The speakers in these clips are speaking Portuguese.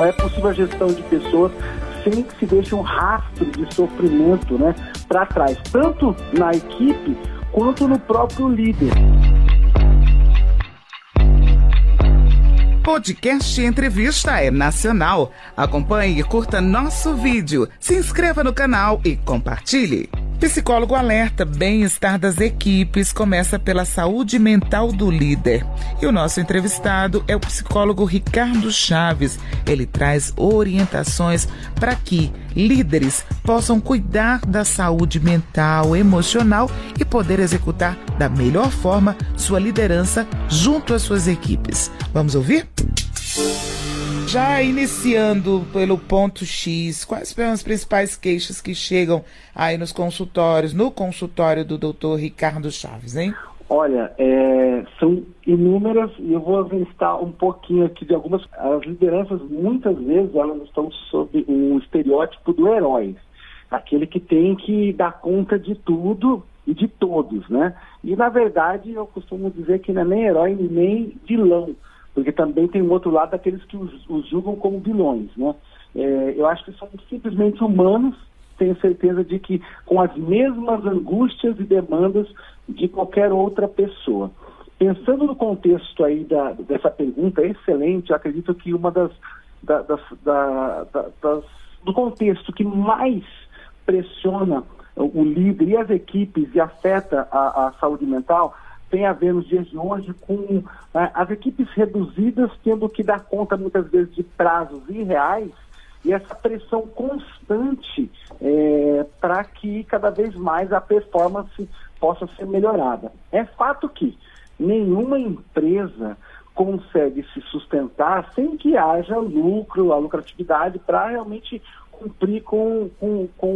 É possível a gestão de pessoas sem que se deixe um rastro de sofrimento né, para trás, tanto na equipe quanto no próprio líder. Podcast Entrevista é nacional. Acompanhe e curta nosso vídeo, se inscreva no canal e compartilhe. Psicólogo alerta: bem-estar das equipes começa pela saúde mental do líder. E o nosso entrevistado é o psicólogo Ricardo Chaves. Ele traz orientações para que líderes possam cuidar da saúde mental, emocional e poder executar da melhor forma sua liderança junto às suas equipes. Vamos ouvir? Já iniciando pelo ponto X, quais são as principais queixas que chegam aí nos consultórios, no consultório do doutor Ricardo Chaves, hein? Olha, é, são inúmeras e eu vou listar um pouquinho aqui de algumas. As lideranças, muitas vezes, elas estão sob o estereótipo do herói. Aquele que tem que dar conta de tudo e de todos, né? E, na verdade, eu costumo dizer que não é nem herói nem vilão porque também tem um outro lado daqueles que os, os julgam como vilões, né? É, eu acho que são simplesmente humanos, tenho certeza de que com as mesmas angústias e demandas de qualquer outra pessoa. Pensando no contexto aí da, dessa pergunta, é excelente, eu acredito que uma das, da, das, da, das, do contexto que mais pressiona o líder e as equipes e afeta a, a saúde mental tem a ver nos dias de hoje com né, as equipes reduzidas tendo que dar conta muitas vezes de prazos irreais e essa pressão constante é, para que cada vez mais a performance possa ser melhorada. É fato que nenhuma empresa consegue se sustentar sem que haja lucro, a lucratividade para realmente cumprir com, com, com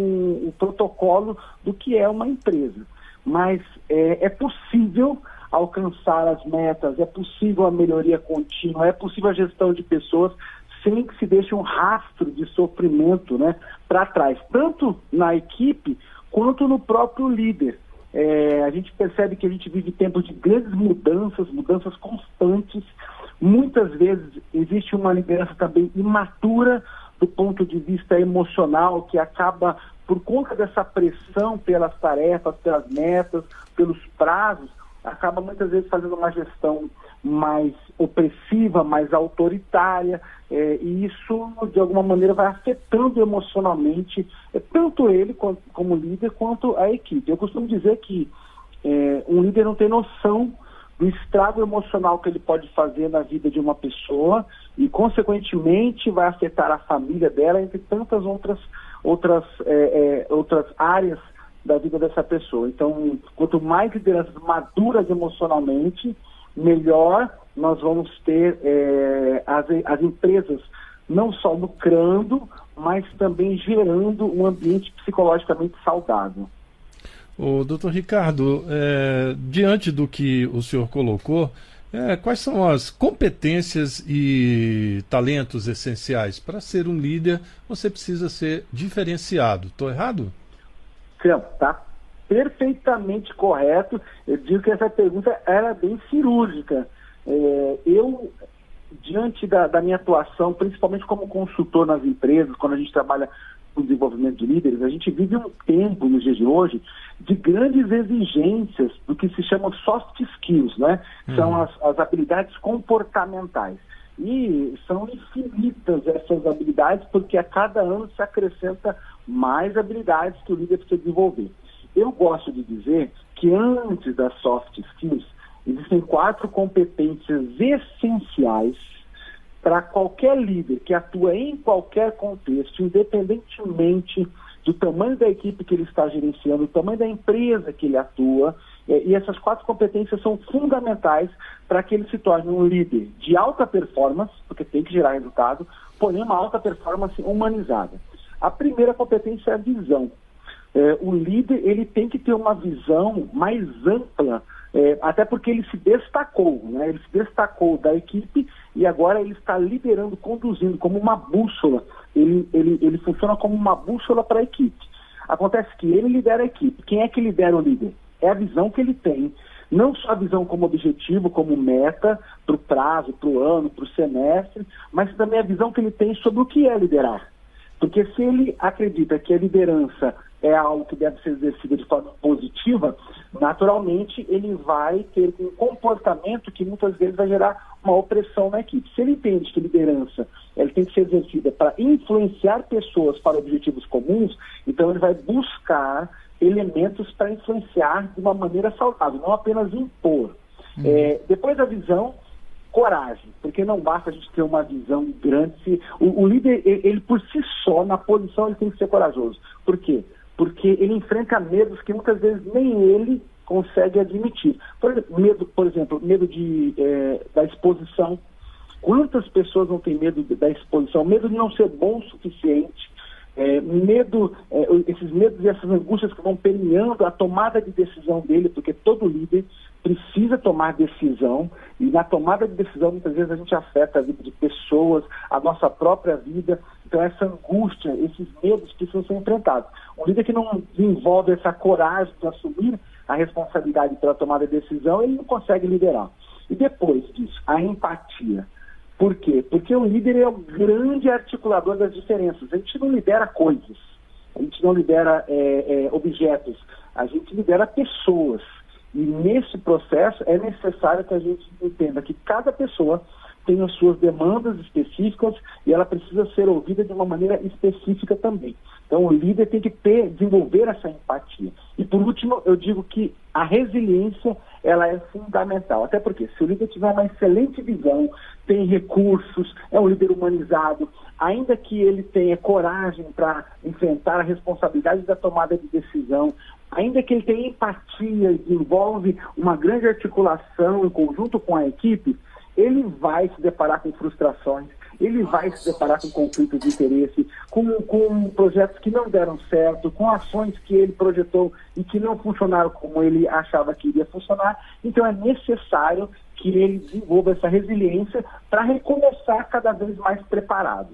o protocolo do que é uma empresa mas é, é possível alcançar as metas, é possível a melhoria contínua, é possível a gestão de pessoas sem que se deixe um rastro de sofrimento né, para trás, tanto na equipe quanto no próprio líder. É, a gente percebe que a gente vive tempos de grandes mudanças, mudanças constantes. Muitas vezes existe uma liderança também imatura do ponto de vista emocional, que acaba por conta dessa pressão pelas tarefas, pelas metas, pelos prazos, acaba muitas vezes fazendo uma gestão mais opressiva, mais autoritária, é, e isso, de alguma maneira, vai afetando emocionalmente é, tanto ele como, como, líder quanto a equipe. Eu costumo dizer que é, um líder não tem noção do estrago emocional que ele pode fazer na vida de uma pessoa e, consequentemente, vai afetar a família dela, entre tantas outras outras, é, é, outras áreas da vida dessa pessoa. Então, quanto mais lideranças maduras emocionalmente, melhor nós vamos ter é, as, as empresas não só lucrando, mas também gerando um ambiente psicologicamente saudável. O doutor Ricardo, é, diante do que o senhor colocou, é, quais são as competências e talentos essenciais? Para ser um líder, você precisa ser diferenciado. Estou errado? Está perfeitamente correto. Eu digo que essa pergunta era bem cirúrgica. É, eu, diante da, da minha atuação, principalmente como consultor nas empresas, quando a gente trabalha o desenvolvimento de líderes, a gente vive um tempo nos dias de hoje de grandes exigências do que se chama soft skills, né? Uhum. São as, as habilidades comportamentais. E são infinitas essas habilidades, porque a cada ano se acrescenta mais habilidades que o líder precisa desenvolver. Eu gosto de dizer que antes das soft skills, existem quatro competências essenciais para qualquer líder que atua em qualquer contexto, independentemente do tamanho da equipe que ele está gerenciando, do tamanho da empresa que ele atua, é, e essas quatro competências são fundamentais para que ele se torne um líder de alta performance, porque tem que gerar resultado, porém uma alta performance humanizada. A primeira competência é a visão. É, o líder ele tem que ter uma visão mais ampla é, até porque ele se destacou, né? ele se destacou da equipe e agora ele está liderando, conduzindo como uma bússola. Ele, ele, ele funciona como uma bússola para a equipe. Acontece que ele lidera a equipe. Quem é que lidera o líder? É a visão que ele tem Não só a visão como objetivo, como meta, para o prazo, para o ano, para o semestre, mas também a visão que ele tem sobre o que é liderar. Porque se ele acredita que a liderança é algo que deve ser exercido de forma positiva, naturalmente ele vai ter um comportamento que muitas vezes vai gerar uma opressão na equipe. Se ele entende que liderança ele tem que ser exercida para influenciar pessoas para objetivos comuns, então ele vai buscar elementos para influenciar de uma maneira saudável, não apenas impor. Uhum. É, depois da visão, coragem, porque não basta a gente ter uma visão grande. O, o líder, ele, ele, por si só, na posição, ele tem que ser corajoso. Por quê? Porque ele enfrenta medos que muitas vezes nem ele consegue admitir. Por exemplo, medo, por exemplo, medo de, é, da exposição. Quantas pessoas não têm medo da exposição? Medo de não ser bom o suficiente. É, medo, é, esses medos e essas angústias que vão permeando a tomada de decisão dele, porque todo líder precisa tomar decisão, e na tomada de decisão, muitas vezes, a gente afeta a vida de pessoas, a nossa própria vida. Então, essa angústia, esses medos precisam ser enfrentados. Um líder que não desenvolve essa coragem de assumir a responsabilidade pela tomada de decisão, ele não consegue liderar. E depois disso, a empatia. Por quê? Porque o líder é o grande articulador das diferenças. A gente não lidera coisas, a gente não lidera é, é, objetos, a gente lidera pessoas. E nesse processo é necessário que a gente entenda que cada pessoa tem as suas demandas específicas e ela precisa ser ouvida de uma maneira específica também. Então o líder tem que ter, desenvolver essa empatia. E por último, eu digo que a resiliência ela é fundamental. Até porque se o líder tiver uma excelente visão, tem recursos, é um líder humanizado, ainda que ele tenha coragem para enfrentar a responsabilidade da tomada de decisão, ainda que ele tenha empatia e desenvolve uma grande articulação em conjunto com a equipe, ele vai se deparar com frustrações, ele vai se deparar com conflitos de interesse, com, com projetos que não deram certo, com ações que ele projetou e que não funcionaram como ele achava que iria funcionar. Então é necessário que ele desenvolva essa resiliência para recomeçar cada vez mais preparado.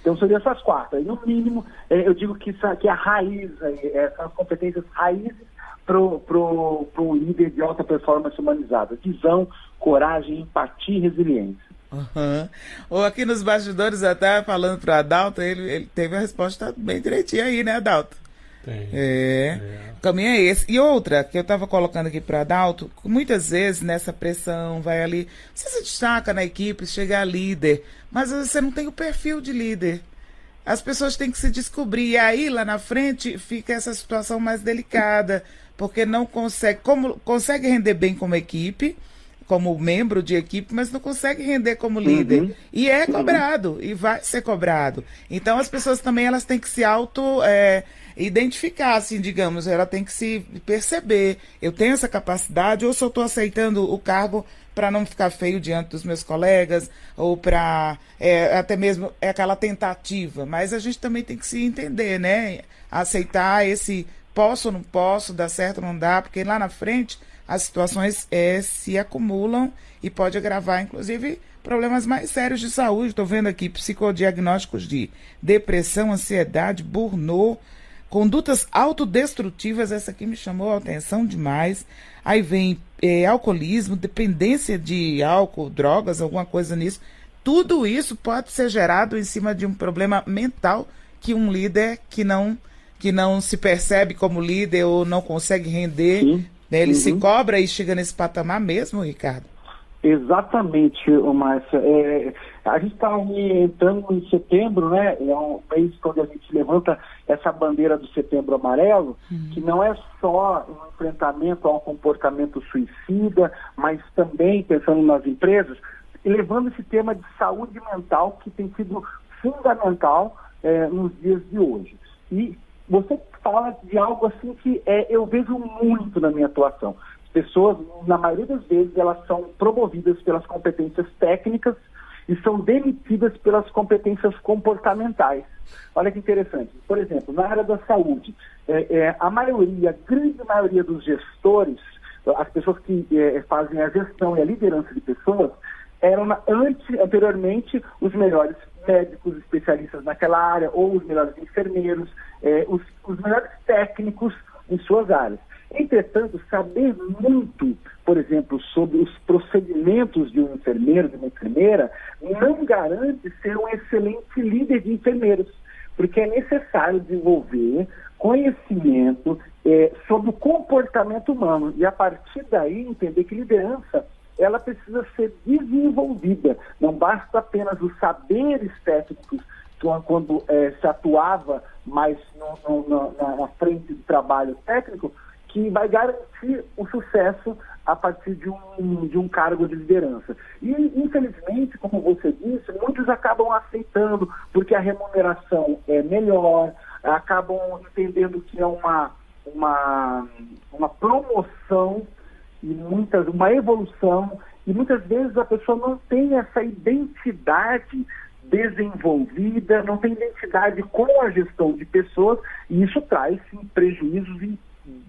Então seriam essas quatro. E, no mínimo, é, eu digo que, que a raiz, é, são as competências raízes para um líder de alta performance humanizada. Visão, coragem, empatia e resiliência. Uhum. Ou aqui nos bastidores, até falando para Adalto, ele, ele teve a resposta bem direitinha aí, né, Adalto? Tem. É. é. O caminho é esse. E outra que eu estava colocando aqui para Adalto, muitas vezes nessa pressão, vai ali, você se destaca na equipe, chega a líder, mas você não tem o perfil de líder. As pessoas têm que se descobrir. E aí, lá na frente, fica essa situação mais delicada, porque não consegue, como consegue render bem como equipe, como membro de equipe, mas não consegue render como líder. Uhum. E é cobrado, e vai ser cobrado. Então as pessoas também elas têm que se auto é, identificar, assim, digamos, ela tem que se perceber. Eu tenho essa capacidade, ou se eu estou aceitando o cargo para não ficar feio diante dos meus colegas, ou para é, até mesmo é aquela tentativa. Mas a gente também tem que se entender, né? Aceitar esse posso ou não posso, dá certo ou não dá, porque lá na frente as situações é, se acumulam e pode agravar, inclusive, problemas mais sérios de saúde. Estou vendo aqui psicodiagnósticos de depressão, ansiedade, burnout, condutas autodestrutivas. Essa aqui me chamou a atenção demais. Aí vem é, alcoolismo, dependência de álcool, drogas, alguma coisa nisso. Tudo isso pode ser gerado em cima de um problema mental que um líder que não que não se percebe como líder ou não consegue render Sim. Né? Ele uhum. se cobra e chega nesse patamar mesmo, Ricardo? Exatamente, Márcia. É, a gente está entrando em setembro, né? É um mês quando a gente levanta essa bandeira do setembro amarelo, uhum. que não é só um enfrentamento a um comportamento suicida, mas também pensando nas empresas, levando esse tema de saúde mental que tem sido fundamental é, nos dias de hoje. E você fala de algo assim que é, eu vejo muito na minha atuação. As pessoas, na maioria das vezes, elas são promovidas pelas competências técnicas e são demitidas pelas competências comportamentais. Olha que interessante. Por exemplo, na área da saúde, é, é, a maioria, a grande maioria dos gestores, as pessoas que é, fazem a gestão e a liderança de pessoas, eram antes, anteriormente os melhores médicos especialistas naquela área, ou os melhores enfermeiros, é, os, os melhores técnicos em suas áreas. Entretanto, saber muito, por exemplo, sobre os procedimentos de um enfermeiro, de uma enfermeira, não garante ser um excelente líder de enfermeiros, porque é necessário desenvolver conhecimento é, sobre o comportamento humano e a partir daí entender que liderança ela precisa ser desenvolvida. Não basta apenas os saberes técnicos quando é, se atuava mais no, no, na, na, frente do trabalho técnico, que vai garantir o sucesso a partir de um, de um cargo de liderança. E, infelizmente, como você disse, muitos acabam aceitando porque a remuneração é melhor, acabam entendendo que é uma, uma, uma promoção e muitas, uma evolução, e muitas vezes a pessoa não tem essa identidade desenvolvida, não tem identidade com a gestão de pessoas, e isso traz sim, prejuízos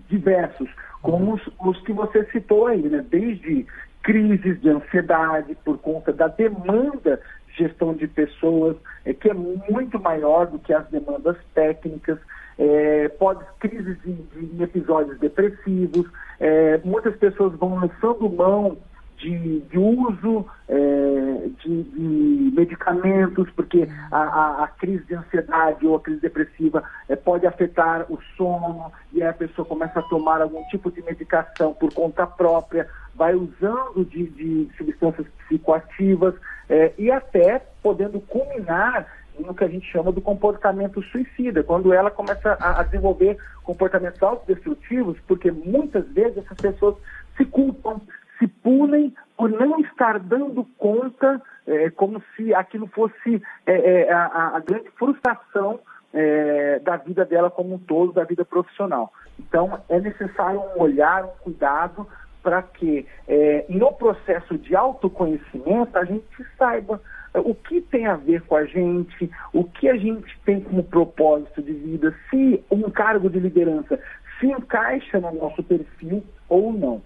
diversos, como os, os, que você citou aí, né? desde crises de ansiedade por conta da demanda de gestão de pessoas, é, que é muito maior do que as demandas técnicas, é, pode crises de episódios depressivos, é, muitas pessoas vão lançando mão de, de uso é, de, de, medicamentos, porque a, a, a, crise de ansiedade ou a crise depressiva é, pode afetar o sono, e aí a pessoa começa a tomar algum tipo de medicação por conta própria, vai usando de, de substâncias psicoativas, é, e até podendo culminar no que a gente chama do comportamento suicida, quando ela começa a, a desenvolver comportamentos autodestrutivos, porque muitas vezes essas pessoas se culpam, se punem por não estar dando conta, é, como se aquilo fosse é, é, a, a, grande frustração é, da vida dela como um todo, da vida profissional. Então, é necessário um olhar, um cuidado para que é, no processo de autoconhecimento a gente saiba o que tem a ver com a gente, o que a gente tem como propósito de vida, se um cargo de liderança se encaixa no nosso perfil ou não.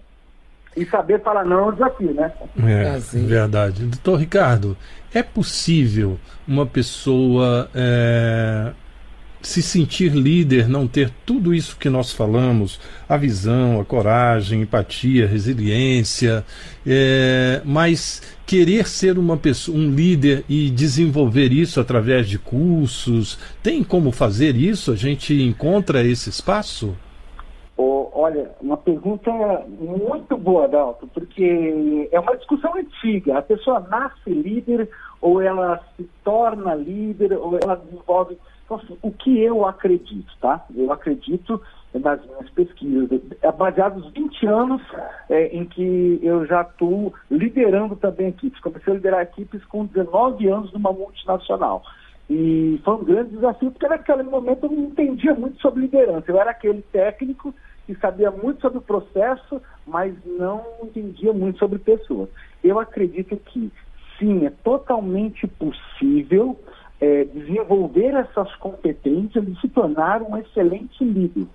E saber falar não é um desafio, né? É, assim. verdade. Doutor Ricardo, é possível uma pessoa é, se sentir líder, não ter tudo isso que nós falamos, a visão, a coragem, empatia, resiliência, é, mas querer ser uma pessoa, um líder e desenvolver isso através de cursos, tem como fazer isso? A gente encontra esse espaço? Oh, olha, uma pergunta muito boa, Dalton, porque é uma discussão antiga. A pessoa nasce líder ou ela se torna líder ou ela desenvolve então, assim, o que eu acredito, tá? Eu acredito nas minhas pesquisas, é baseado nos 20 anos é, em que eu já estou liderando também equipes. Comecei a liderar equipes com 19 anos numa multinacional. E foi um grande desafio, porque naquele momento eu não entendia muito sobre liderança. Eu era aquele técnico que sabia muito sobre o processo, mas não entendia muito sobre pessoas. Eu acredito que, sim, é totalmente possível é, desenvolver essas competências e se tornar um excelente líder.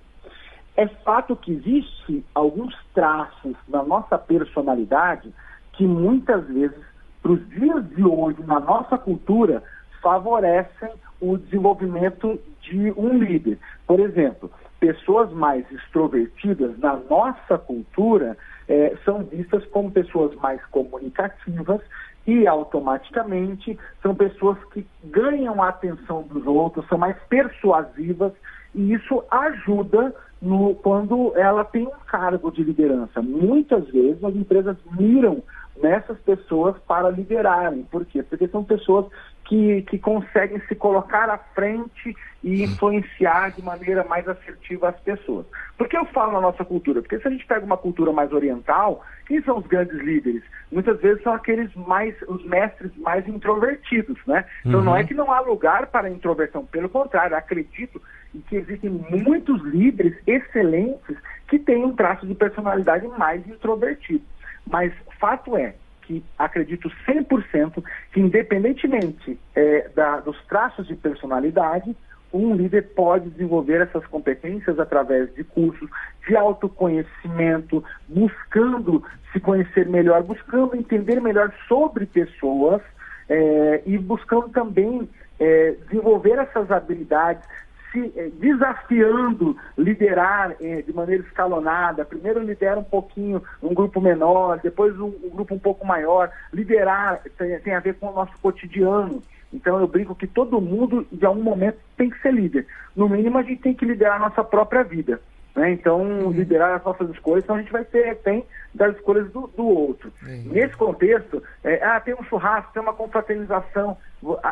É fato que existe alguns traços na nossa personalidade que muitas vezes, para os dias de hoje, na nossa cultura, favorecem o desenvolvimento de um líder. Por exemplo, pessoas mais extrovertidas na nossa cultura é, são vistas como pessoas mais comunicativas e automaticamente são pessoas que ganham a atenção dos outros, são mais persuasivas e isso ajuda no, quando ela tem um cargo de liderança. Muitas vezes as empresas miram nessas pessoas para liderarem. Por quê? Porque são pessoas que, que conseguem se colocar à frente e influenciar de maneira mais assertiva as pessoas. Por que eu falo na nossa cultura? Porque se a gente pega uma cultura mais oriental, quem são os grandes líderes? Muitas vezes são aqueles mais, os mestres mais introvertidos, né? Então uhum. não é que não há lugar para a introversão, pelo contrário, acredito que existem muitos líderes excelentes que têm um traço de personalidade mais introvertido. Mas fato é que acredito 100% que, independentemente é, da, dos traços de personalidade, um líder pode desenvolver essas competências através de cursos de autoconhecimento, buscando se conhecer melhor, buscando entender melhor sobre pessoas é, e buscando também é, desenvolver essas habilidades, se eh, desafiando liderar eh, de maneira escalonada. Primeiro lidera um pouquinho um grupo menor, depois um, um grupo um pouco maior. Liderar tem, tem, a ver com o nosso cotidiano. Então eu brinco que todo mundo, de algum momento, tem que ser líder. No mínimo, a gente tem que liderar a nossa própria vida. Né? Então, uhum. liderar as nossas escolhas, então a gente vai ser refém das escolhas do, do outro. Uhum. Nesse contexto, é, ah, tem um churrasco, tem uma confraternização,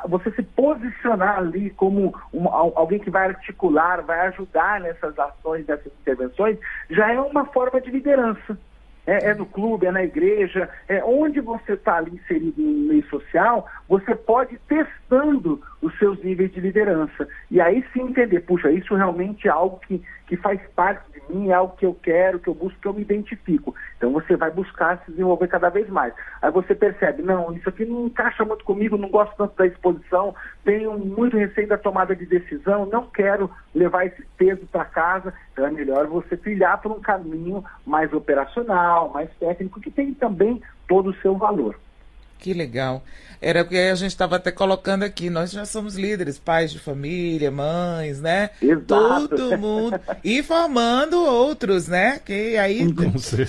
você se posicionar ali como um, alguém que vai articular, vai ajudar nessas ações, nessas intervenções, já é uma forma de liderança é, é no clube, é na igreja, é onde você está ali inserido no meio social, você pode ir testando os seus níveis de liderança. E aí sim entender, puxa, isso realmente é algo que, que faz parte de mim, é algo que eu quero, que eu busco, que eu me identifico. Então você vai buscar se desenvolver cada vez mais. Aí você percebe, não, isso aqui não encaixa muito comigo, não gosto tanto da exposição, tenho muito receio da tomada de decisão, não quero levar esse peso para casa. Então é melhor você trilhar por um caminho mais operacional, mais técnico, que tem também todo o seu valor. Que legal. Era o que a gente estava até colocando aqui. Nós já somos líderes, pais de família, mães, né? Exato. Todo mundo. E formando outros, né? Que aí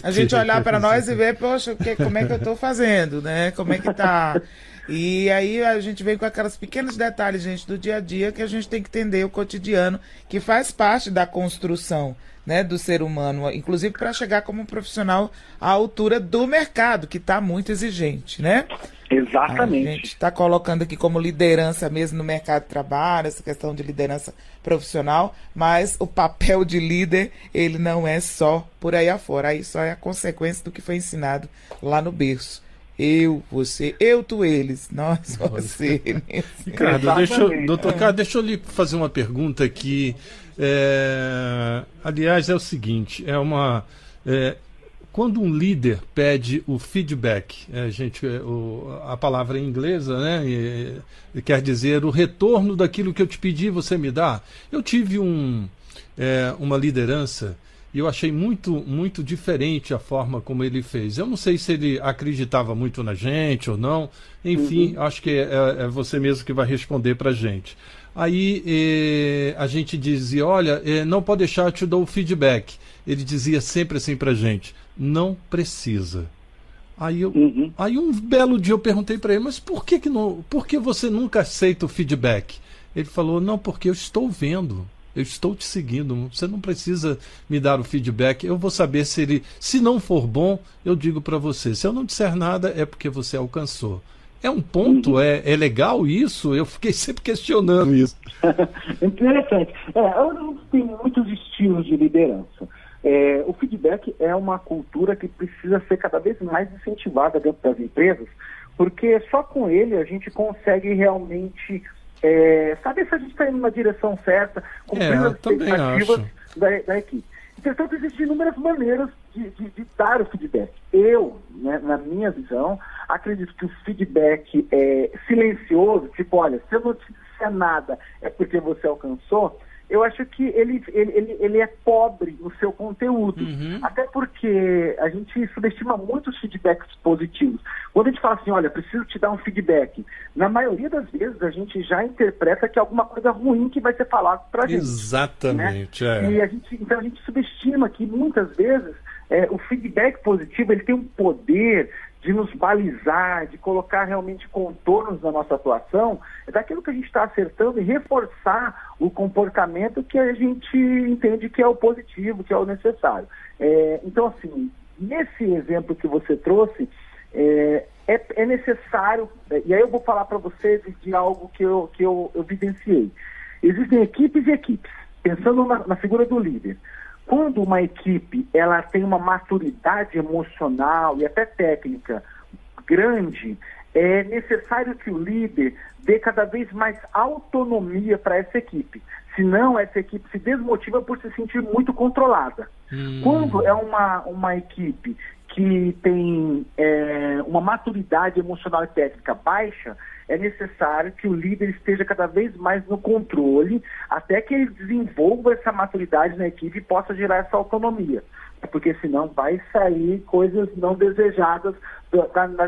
a gente olhar para nós e ver, poxa, que, como é que eu estou fazendo, né? Como é que tá? E aí a gente vem com aquelas pequenos detalhes, gente, do dia a dia que a gente tem que entender o cotidiano, que faz parte da construção né, do ser humano, inclusive para chegar como um profissional à altura do mercado, que está muito exigente, né? Exatamente. A gente está colocando aqui como liderança mesmo no mercado de trabalho, essa questão de liderança profissional, mas o papel de líder, ele não é só por aí afora, aí só é a consequência do que foi ensinado lá no berço. Eu, você, eu, tu, eles, nós, você. Ricardo, deixa, doutor Ricardo, deixa eu lhe fazer uma pergunta aqui. É, aliás, é o seguinte: é uma. É, quando um líder pede o feedback, é, gente, é, o, a palavra é inglesa, né? E, e quer dizer o retorno daquilo que eu te pedi, você me dá. Eu tive um, é, uma liderança e eu achei muito, muito diferente a forma como ele fez. Eu não sei se ele acreditava muito na gente ou não. Enfim, uhum. acho que é, é, é, você mesmo que vai responder para a gente. Aí eh, a gente dizia, olha, eh, não pode deixar, eu te dou o feedback. Ele dizia sempre assim para a gente, não precisa. Aí, eu, uhum. aí um belo dia eu perguntei para ele, mas por que, que não, por que você nunca aceita o feedback? Ele falou, não, porque eu estou vendo. Eu estou te seguindo. Você não precisa me dar o feedback. Eu vou saber se ele, se não for bom, eu digo para você. Se eu não disser nada, é porque você alcançou. É um ponto, uhum. é, é legal isso? Eu fiquei sempre questionando isso. Interessante. É, tem muitos estilos de liderança. É, o feedback é uma cultura que precisa ser cada vez mais incentivada dentro das empresas, porque só com ele a gente consegue realmente é, saber se a gente está indo na direção certa, cumprindo é, as expectativas da, da, equipe. Entretanto, existem inúmeras maneiras de, de, de, dar o feedback. Eu, né, na minha visão, acredito que o feedback é silencioso, tipo, olha, se eu não te disser nada é porque você alcançou, eu acho que ele, ele, ele, ele é pobre no seu conteúdo. Uhum. Até porque a gente subestima muito os feedbacks positivos. Quando a gente fala assim, olha, preciso te dar um feedback, na maioria das vezes a gente já interpreta que é alguma coisa ruim que vai ser falado para a gente. Exatamente. Né? É. E a gente, então a gente subestima que muitas vezes é, o feedback positivo ele tem um poder de nos balizar, de colocar realmente contornos na nossa atuação, é daquilo que a gente está acertando e reforçar o comportamento que a gente entende que é o positivo, que é o necessário. É, então, assim, nesse exemplo que você trouxe, é, é, é necessário, e aí eu vou falar para vocês de algo que eu, que eu, eu vivenciei. Existem equipes e equipes, pensando na, na figura do líder. Quando uma equipe ela tem uma maturidade emocional e até técnica grande, é necessário que o líder dê cada vez mais autonomia para essa equipe. Senão, essa equipe se desmotiva por se sentir muito controlada. Hum. Quando é uma, uma equipe que tem é, uma maturidade emocional e técnica baixa, é necessário que o líder esteja cada vez mais no controle, até que ele desenvolva essa maturidade na equipe e possa gerar essa autonomia. Porque senão vai sair coisas não desejadas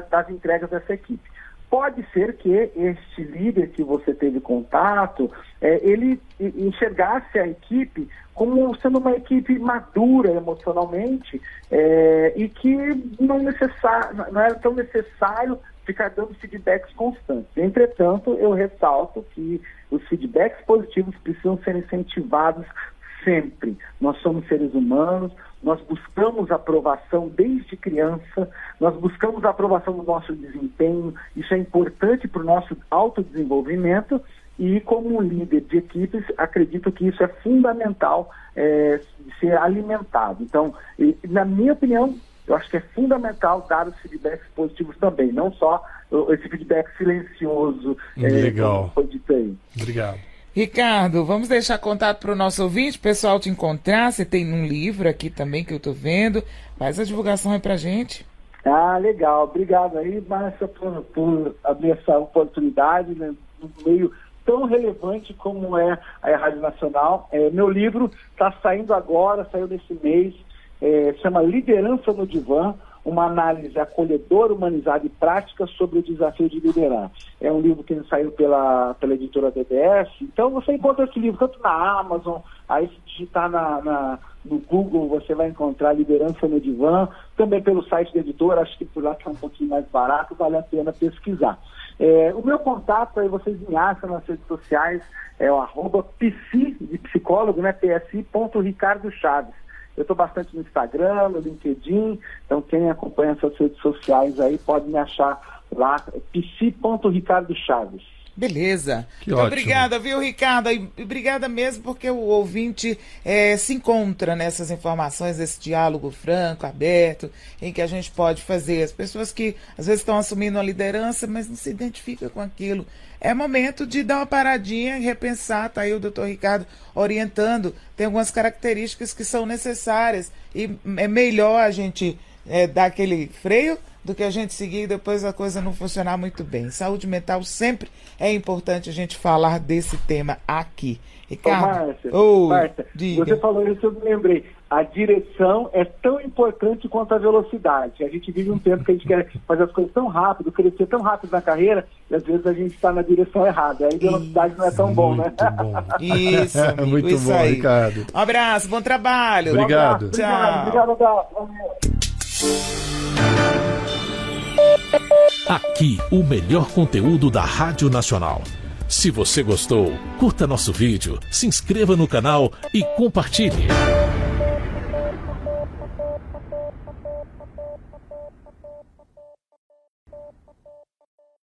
das entregas dessa equipe. Pode ser que este líder que você teve contato, é, ele enxergasse a equipe como sendo uma equipe madura emocionalmente é, e que não, não era tão necessário ficar dando feedbacks constantes. Entretanto, eu ressalto que os feedbacks positivos precisam ser incentivados sempre. Nós somos seres humanos, nós buscamos aprovação desde criança, nós buscamos a aprovação do nosso desempenho, isso é importante para o nosso autodesenvolvimento e como líder de equipes, acredito que isso é fundamental é, ser alimentado. Então, e, na minha opinião, eu acho que é fundamental dar os feedbacks positivos também, não só esse feedback silencioso. É, Legal. É, foi dito aí. Obrigado. Ricardo, vamos deixar contato para o nosso ouvinte, pessoal te encontrar. Você tem um livro aqui também que eu estou vendo. Faz a divulgação aí para gente. Ah, legal. Obrigado aí, Márcia, por, por abrir essa oportunidade né, no meio tão relevante como é a Rádio Nacional. É, meu livro está saindo agora, saiu nesse mês, é, chama Liderança no Divã uma análise acolhedora, humanizada e prática sobre o desafio de liderar. É um livro que saiu pela, pela editora DBS. Então você encontra esse livro tanto na Amazon, aí se digitar na, na, no Google você vai encontrar Liderança no Divã, também pelo site da editora, acho que por lá está um pouquinho mais barato, vale a pena pesquisar. É, o meu contato aí vocês me acham nas redes sociais, é o arroba psi, de psicólogo, né? Chaves. Eu estou bastante no Instagram, no LinkedIn, então quem acompanha essas redes sociais aí pode me achar lá, psi.ricardo Chaves. Beleza. Que ótimo. Obrigada, viu, Ricardo? E obrigada mesmo porque o ouvinte é, se encontra nessas informações, esse diálogo franco, aberto, em que a gente pode fazer. As pessoas que às vezes estão assumindo a liderança, mas não se identificam com aquilo. É momento de dar uma paradinha e repensar. Está aí o doutor Ricardo orientando. Tem algumas características que são necessárias e é melhor a gente é, dar aquele freio do que a gente seguir e depois a coisa não funcionar muito bem. Saúde mental sempre é importante a gente falar desse tema aqui. Ricardo, Ô, Márcia, Márcia você falou isso, eu me lembrei. A direção é tão importante quanto a velocidade. A gente vive um tempo que a gente quer fazer as coisas tão rápido, crescer tão rápido na carreira, e às vezes a gente está na direção errada. Aí a velocidade não é tão bom, né? Bom. Isso, amigo, muito isso bom, aí. Ricardo. Um abraço, bom trabalho. Obrigado. Um abraço, Tchau. Obrigado, obrigado. Aqui, o melhor conteúdo da Rádio Nacional. Se você gostou, curta nosso vídeo, se inscreva no canal e compartilhe.